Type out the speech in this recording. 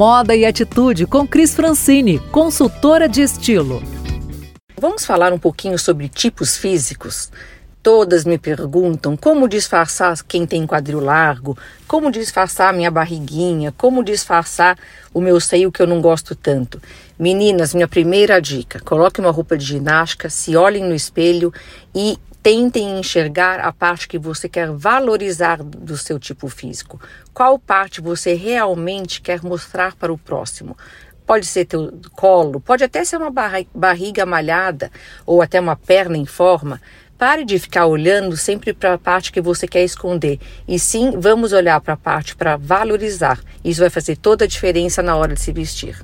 Moda e Atitude com Cris Francini, consultora de estilo. Vamos falar um pouquinho sobre tipos físicos? Todas me perguntam como disfarçar quem tem quadril largo, como disfarçar minha barriguinha, como disfarçar o meu seio que eu não gosto tanto. Meninas, minha primeira dica: coloque uma roupa de ginástica, se olhem no espelho e tentem enxergar a parte que você quer valorizar do seu tipo físico. Qual parte você realmente quer mostrar para o próximo? Pode ser teu colo, pode até ser uma barriga malhada ou até uma perna em forma. Pare de ficar olhando sempre para a parte que você quer esconder. E sim, vamos olhar para a parte para valorizar. Isso vai fazer toda a diferença na hora de se vestir.